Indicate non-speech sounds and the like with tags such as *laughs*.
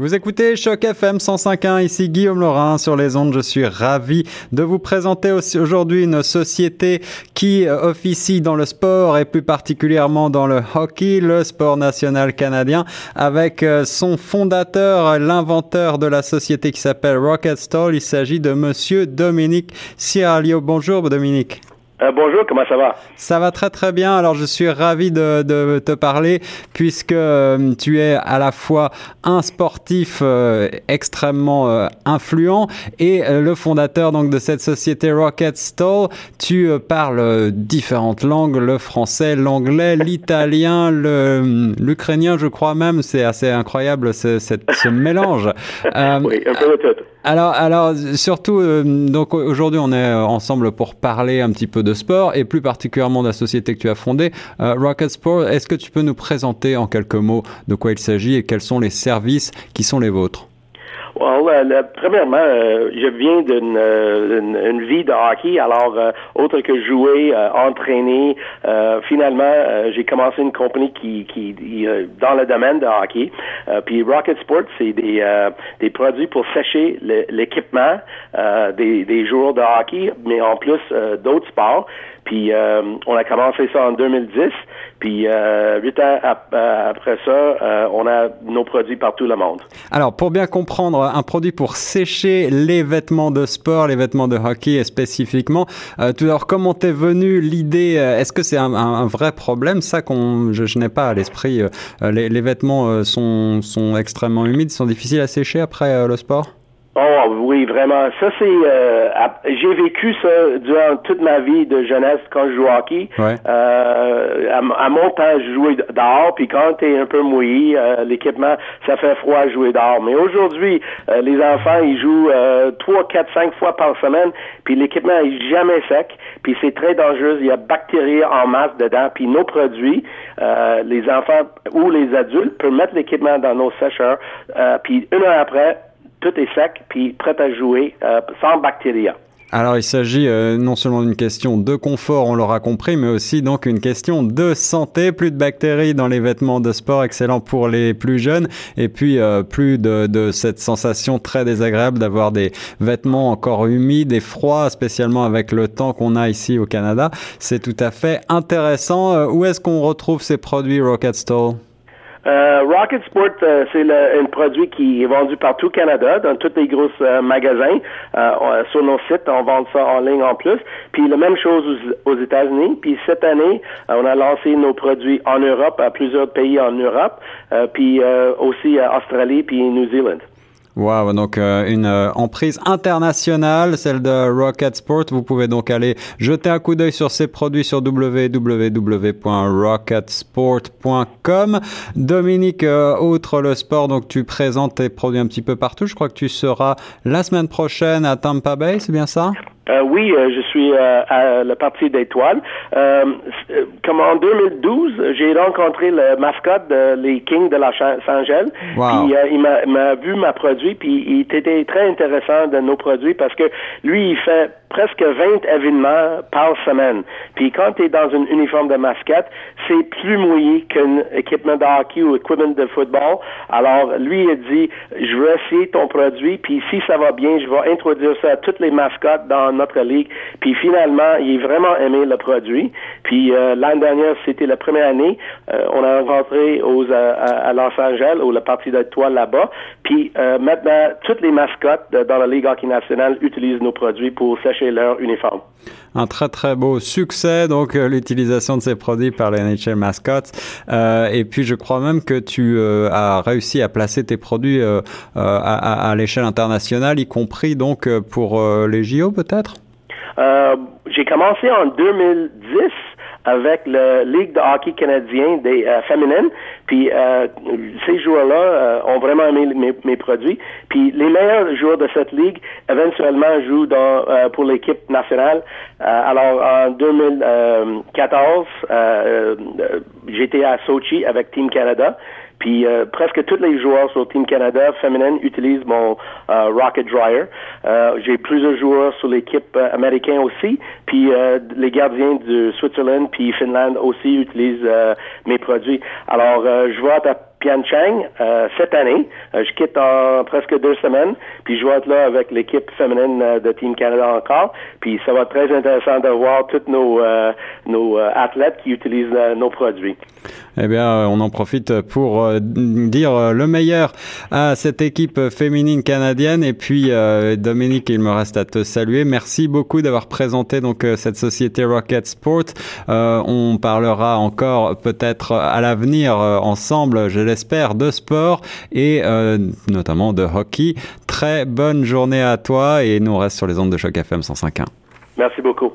Vous écoutez Choc FM 105.1, ici Guillaume Laurin sur les ondes. Je suis ravi de vous présenter aujourd'hui une société qui euh, officie dans le sport et plus particulièrement dans le hockey, le sport national canadien, avec euh, son fondateur, l'inventeur de la société qui s'appelle Rocket Stall. Il s'agit de monsieur Dominique Ciralio. Bonjour Dominique. Euh, bonjour, comment ça va? Ça va très très bien. Alors je suis ravi de, de te parler puisque euh, tu es à la fois un sportif euh, extrêmement influent et le fondateur donc de cette société Rocket Stall. Tu parles différentes langues, le français, l'anglais, *laughs* l'italien, le l'ukrainien, je crois même. C'est assez incroyable ce, ce mélange. *laughs* oui, un peu de tout. Alors, alors surtout, donc aujourd'hui on est ensemble pour parler un petit peu de sport et plus particulièrement de la société que tu as fondée, euh, Rocket Sport. Est-ce que tu peux nous présenter en quelques mots de quoi il s'agit et quels sont les services qui sont les vôtres? Well, premièrement, euh, je viens d'une euh, vie de hockey, alors euh, autre que jouer, entraîner, finalement, j'ai commencé une compagnie qui, dans le domaine de hockey. puis Rocket Sport, c'est des, produits pour sécher l'équipement des, des joueurs de hockey, mais en plus d'autres sports. Puis on a commencé ça en 2010. Puis euh, huit ans euh, après ça, euh, on a nos produits partout le monde. Alors, pour bien comprendre, un produit pour sécher les vêtements de sport, les vêtements de hockey spécifiquement. tout d'abord, comment t'es venu l'idée Est-ce que c'est un, vrai problème ça qu'on je, n'ai pas à l'esprit les, les, vêtements sont, sont extrêmement humides, sont difficiles à sécher après le sport? Oh oui, vraiment. Ça c'est, euh, j'ai vécu ça durant toute ma vie de jeunesse quand je jouais au hockey. Euh, à, mon temps, je jouais dehors, puis quand t'es un peu mouillé, euh, l'équipement, ça fait froid à jouer dehors. Mais aujourd'hui, les enfants, ils jouent trois, quatre, cinq fois par semaine, puis l'équipement est jamais sec, puis c'est très dangereux. Il y a bactéries en masse dedans, puis nos produits, les enfants ou les adultes peuvent mettre l'équipement dans nos sécheurs, puis une heure après tout est sec, puis prêt à jouer, euh, sans bactéries. Alors il s'agit euh, non seulement d'une question de confort, on l'aura compris, mais aussi donc une question de santé. Plus de bactéries dans les vêtements de sport, excellent pour les plus jeunes, et puis euh, plus de, de, cette sensation très désagréable d'avoir des vêtements encore humides et froids, spécialement avec le temps qu'on a ici au Canada. C'est tout à fait intéressant. où est-ce qu'on retrouve ces produits Rocket Store? Euh, Rocket Sport, euh, c'est un produit qui est vendu partout au Canada, dans tous les gros euh, magasins. sur nos sites, on vend ça en ligne en plus. Puis la même chose aux, aux États-Unis. Puis cette année, on a lancé nos produits en Europe, à plusieurs pays en Europe, puis aussi à Australie puis New Zealand. Wow, donc euh, une euh, emprise internationale, celle de Rocket Sport. Vous pouvez donc aller jeter un coup d'œil sur ces produits sur www.rocketsport.com. Dominique, euh, outre le sport, donc tu présentes tes produits un petit peu partout. Je crois que tu seras la semaine prochaine à Tampa Bay, c'est bien ça? Euh, oui, euh, je suis euh, à le Parti d'étoiles. comme en 2012, j'ai rencontré le mascotte des les Kings de la Saint-Gel. Puis il m'a vu ma produit, puis il était très intéressant de nos produits parce que lui, il fait presque 20 événements par semaine. Puis quand tu es dans une uniforme de mascotte, c'est plus mouillé qu'un équipement de hockey ou équipement de football. Alors lui, il dit, je veux essayer ton produit, puis si ça va bien, je vais introduire ça à toutes les mascottes dans notre ligue. Puis finalement, il a vraiment aimé le produit. Puis euh, l'année dernière, c'était la première année, euh, on a rencontré aux, euh, à, Los Angeles, au le parti d'étoiles là-bas. Puis maintenant, toutes les mascottes dans la Ligue hockey nationale utilisent nos produits pour sécher leur uniforme. Un très très beau succès, donc l'utilisation de ces produits par les NHL Mascots. et puis je crois même que tu as réussi à placer tes produits à, à l'échelle internationale, y compris donc pour les JO peut-être? Euh, j'ai commencé en 2010 avec la Ligue de hockey canadien des euh, féminines. Puis euh, ces joueurs-là euh, ont vraiment aimé mes, mes, produits. Puis les meilleurs joueurs de cette ligue éventuellement jouent dans, pour l'équipe nationale. alors en 2014, j'étais à Sochi avec Team Canada. Puis euh, presque tous les joueurs sur Team Canada féminine utilisent mon euh, Rocket Dryer. Euh, j'ai plusieurs joueurs sur l'équipe américaine aussi. Puis les gardiens de Switzerland puis Finlande aussi utilisent mes produits. Alors je vois Pyeongchang cette année. je quitte en presque deux semaines, puis je vais être là avec l'équipe féminine de Team Canada encore. Puis ça va être très intéressant de voir tous nos, nos athlètes qui utilisent nos produits. Eh bien, on en profite pour dire le meilleur à cette équipe féminine canadienne. Et puis, Dominique, il me reste à te saluer. Merci beaucoup d'avoir présenté donc cette société Rocket Sport. on parlera encore peut-être à l'avenir ensemble, je l'espère, de sport et notamment de hockey. Très bonne journée à toi et nous on reste sur les ondes de choc FM 105.1. Merci beaucoup.